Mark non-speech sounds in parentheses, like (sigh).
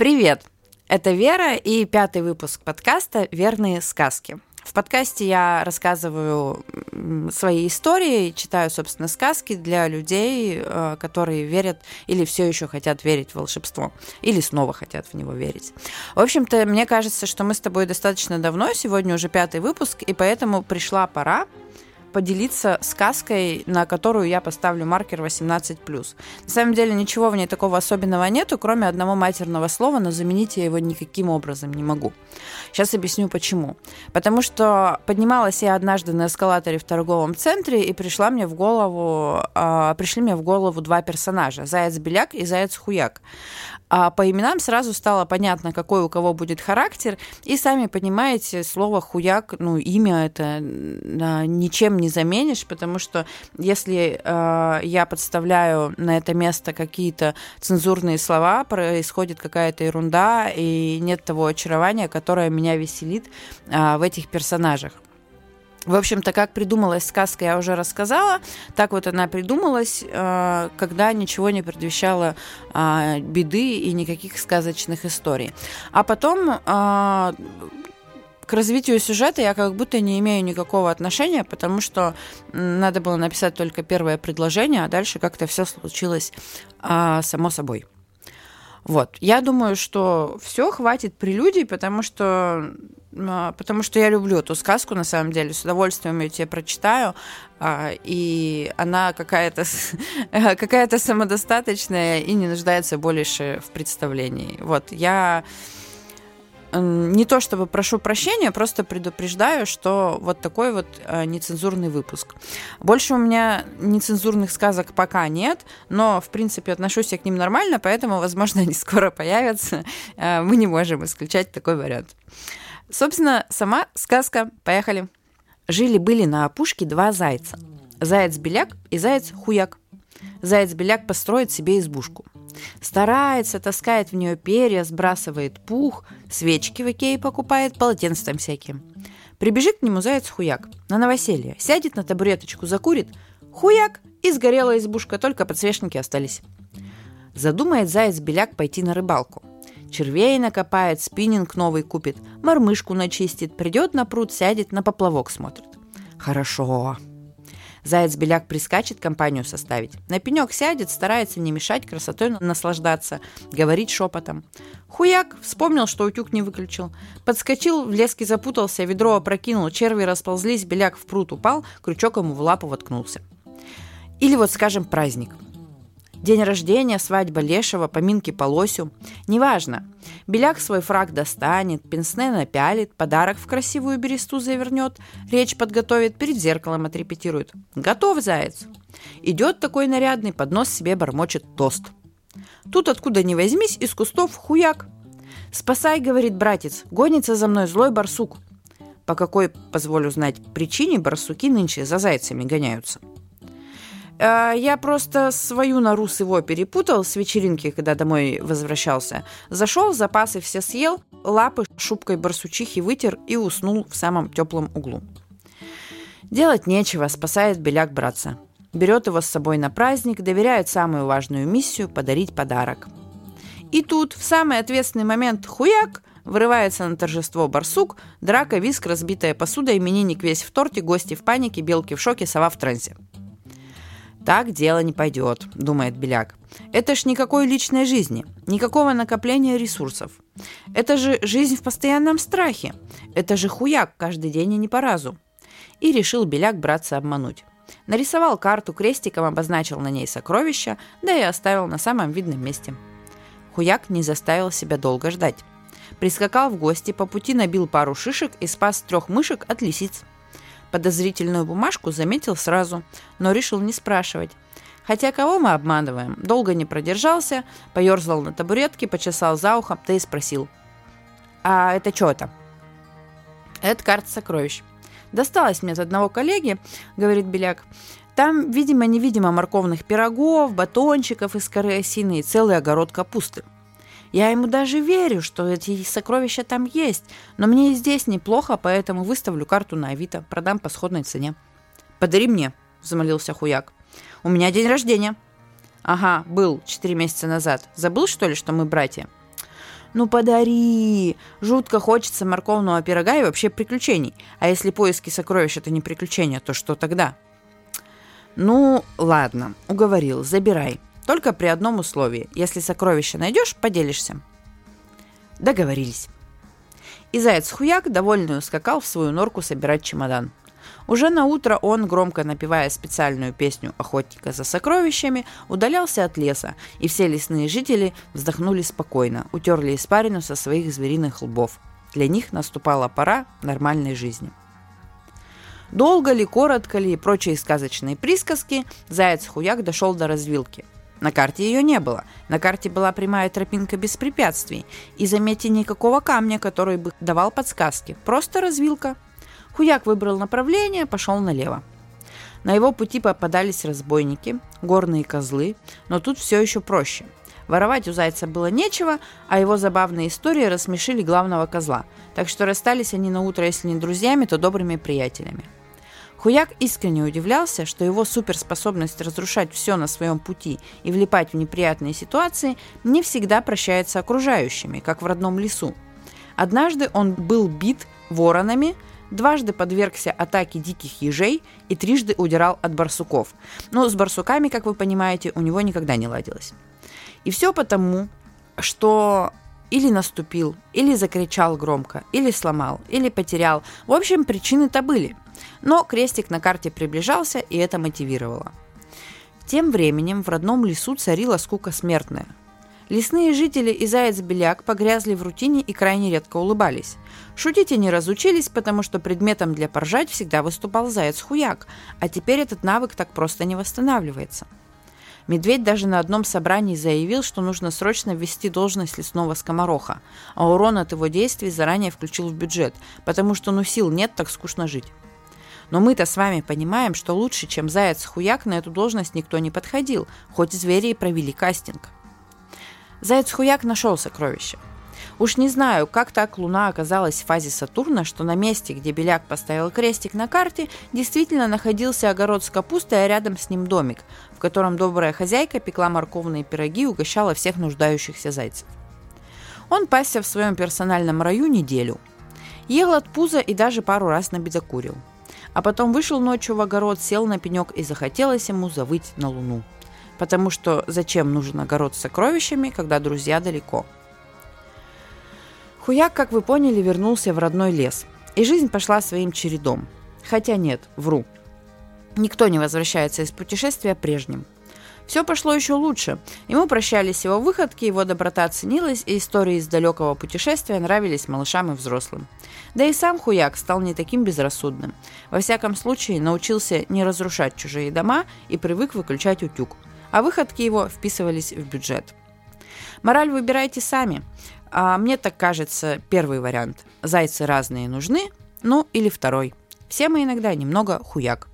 Привет! Это Вера и пятый выпуск подкаста «Верные сказки». В подкасте я рассказываю свои истории, читаю, собственно, сказки для людей, э, которые верят или все еще хотят верить в волшебство, или снова хотят в него верить. В общем-то, мне кажется, что мы с тобой достаточно давно, сегодня уже пятый выпуск, и поэтому пришла пора поделиться сказкой, на которую я поставлю маркер 18+. На самом деле ничего в ней такого особенного нету, кроме одного матерного слова, но заменить я его никаким образом не могу. Сейчас объясню почему. Потому что поднималась я однажды на эскалаторе в торговом центре, и пришла мне в голову, э, пришли мне в голову два персонажа. Заяц-беляк и Заяц-хуяк. А по именам сразу стало понятно, какой у кого будет характер. И сами понимаете, слово хуяк, ну, имя это ничем не заменишь, потому что если э, я подставляю на это место какие-то цензурные слова, происходит какая-то ерунда, и нет того очарования, которое меня веселит э, в этих персонажах. В общем-то, как придумалась сказка, я уже рассказала. Так вот она придумалась, э, когда ничего не предвещало э, беды и никаких сказочных историй. А потом э, к развитию сюжета я как будто не имею никакого отношения, потому что надо было написать только первое предложение, а дальше как-то все случилось само собой. Вот. Я думаю, что все хватит прелюдий, потому что а, потому что я люблю эту сказку, на самом деле, с удовольствием ее тебе прочитаю, а, и она какая-то (laughs) какая самодостаточная и не нуждается больше в представлении. Вот, я не то чтобы прошу прощения, просто предупреждаю, что вот такой вот а, нецензурный выпуск. Больше у меня нецензурных сказок пока нет, но, в принципе, отношусь я к ним нормально, поэтому, возможно, (laughs) они скоро появятся. Мы не можем исключать такой вариант. Собственно, сама сказка. Поехали. Жили-были на опушке два зайца. Заяц-беляк и заяц-хуяк. Заяц-беляк построит себе избушку. Старается, таскает в нее перья, сбрасывает пух, свечки в Икее покупает, полотенца там всякие. Прибежит к нему заяц-хуяк на новоселье, сядет на табуреточку, закурит. Хуяк! И сгорела избушка, только подсвечники остались. Задумает заяц-беляк пойти на рыбалку. Червей накопает, спиннинг новый купит, мормышку начистит, придет на пруд, сядет, на поплавок смотрит. Хорошо. Заяц-беляк прискачет компанию составить. На пенек сядет, старается не мешать, красотой наслаждаться, говорить шепотом. Хуяк вспомнил, что утюг не выключил. Подскочил, в леске запутался, ведро опрокинул, черви расползлись, беляк в пруд упал, крючок ему в лапу воткнулся. Или вот, скажем, праздник – День рождения, свадьба Лешего, поминки по лосю. Неважно. Беляк свой фраг достанет, пенсне напялит, подарок в красивую бересту завернет, речь подготовит, перед зеркалом отрепетирует. Готов, заяц. Идет такой нарядный, под нос себе бормочет тост. Тут откуда ни возьмись, из кустов хуяк. «Спасай», — говорит братец, — «гонится за мной злой барсук». По какой, позволю знать, причине барсуки нынче за зайцами гоняются? А, я просто свою нору с его перепутал с вечеринки, когда домой возвращался. Зашел, запасы все съел, лапы шубкой барсучихи вытер и уснул в самом теплом углу. Делать нечего, спасает беляк братца. Берет его с собой на праздник, доверяет самую важную миссию – подарить подарок. И тут, в самый ответственный момент, хуяк – Вырывается на торжество барсук, драка, виск, разбитая посуда, именинник весь в торте, гости в панике, белки в шоке, сова в трансе. Так дело не пойдет, думает Беляк. Это ж никакой личной жизни, никакого накопления ресурсов. Это же жизнь в постоянном страхе. Это же хуяк каждый день и не по разу. И решил Беляк браться обмануть. Нарисовал карту, крестиком обозначил на ней сокровища, да и оставил на самом видном месте. Хуяк не заставил себя долго ждать. Прискакал в гости, по пути набил пару шишек и спас трех мышек от лисиц. Подозрительную бумажку заметил сразу, но решил не спрашивать. Хотя кого мы обманываем? Долго не продержался, поерзал на табуретке, почесал за ухом, да и спросил. «А это что это?» «Это карта сокровищ». «Досталось мне от одного коллеги», — говорит Беляк. «Там, видимо-невидимо, морковных пирогов, батончиков из коры осины и целый огород капусты. Я ему даже верю, что эти сокровища там есть, но мне и здесь неплохо, поэтому выставлю карту на Авито, продам по сходной цене. «Подари мне», — взмолился Хуяк. «У меня день рождения». «Ага, был четыре месяца назад. Забыл, что ли, что мы братья?» Ну подари! Жутко хочется морковного пирога и вообще приключений. А если поиски сокровищ это не приключения, то что тогда? Ну, ладно, уговорил, забирай. Только при одном условии. Если сокровище найдешь, поделишься. Договорились. И заяц-хуяк, довольный, ускакал в свою норку собирать чемодан. Уже на утро он, громко напевая специальную песню охотника за сокровищами, удалялся от леса, и все лесные жители вздохнули спокойно, утерли испарину со своих звериных лбов. Для них наступала пора нормальной жизни. Долго ли, коротко ли и прочие сказочные присказки, заяц-хуяк дошел до развилки. На карте ее не было. На карте была прямая тропинка без препятствий. И, заметьте, никакого камня, который бы давал подсказки. Просто развилка. Хуяк выбрал направление, пошел налево. На его пути попадались разбойники, горные козлы, но тут все еще проще. Воровать у зайца было нечего, а его забавные истории рассмешили главного козла, так что расстались они на утро, если не друзьями, то добрыми приятелями. Хуяк искренне удивлялся, что его суперспособность разрушать все на своем пути и влипать в неприятные ситуации не всегда прощается окружающими, как в родном лесу. Однажды он был бит воронами, дважды подвергся атаке диких ежей и трижды удирал от барсуков. Но с барсуками, как вы понимаете, у него никогда не ладилось. И все потому, что или наступил, или закричал громко, или сломал, или потерял. В общем, причины-то были – но крестик на карте приближался, и это мотивировало. Тем временем в родном лесу царила скука смертная. Лесные жители и заяц-беляк погрязли в рутине и крайне редко улыбались. Шутить они разучились, потому что предметом для поржать всегда выступал заяц-хуяк, а теперь этот навык так просто не восстанавливается. Медведь даже на одном собрании заявил, что нужно срочно ввести должность лесного скомороха, а урон от его действий заранее включил в бюджет, потому что ну сил нет, так скучно жить. Но мы-то с вами понимаем, что лучше, чем Заяц-Хуяк, на эту должность никто не подходил, хоть звери и провели кастинг. Заяц-Хуяк нашел сокровище. Уж не знаю, как так Луна оказалась в фазе Сатурна, что на месте, где Беляк поставил крестик на карте, действительно находился огород с капустой, а рядом с ним домик, в котором добрая хозяйка пекла морковные пироги и угощала всех нуждающихся зайцев. Он пасся в своем персональном раю неделю. Ел от пуза и даже пару раз набедокурил – а потом вышел ночью в огород, сел на пенек и захотелось ему завыть на луну. Потому что зачем нужен огород с сокровищами, когда друзья далеко? Хуяк, как вы поняли, вернулся в родной лес. И жизнь пошла своим чередом. Хотя нет, вру. Никто не возвращается из путешествия прежним. Все пошло еще лучше. Ему прощались его выходки, его доброта ценилась, и истории из далекого путешествия нравились малышам и взрослым. Да и сам Хуяк стал не таким безрассудным. Во всяком случае, научился не разрушать чужие дома и привык выключать утюг. А выходки его вписывались в бюджет. Мораль выбирайте сами. А мне так кажется, первый вариант. Зайцы разные нужны, ну или второй. Все мы иногда немного хуяк.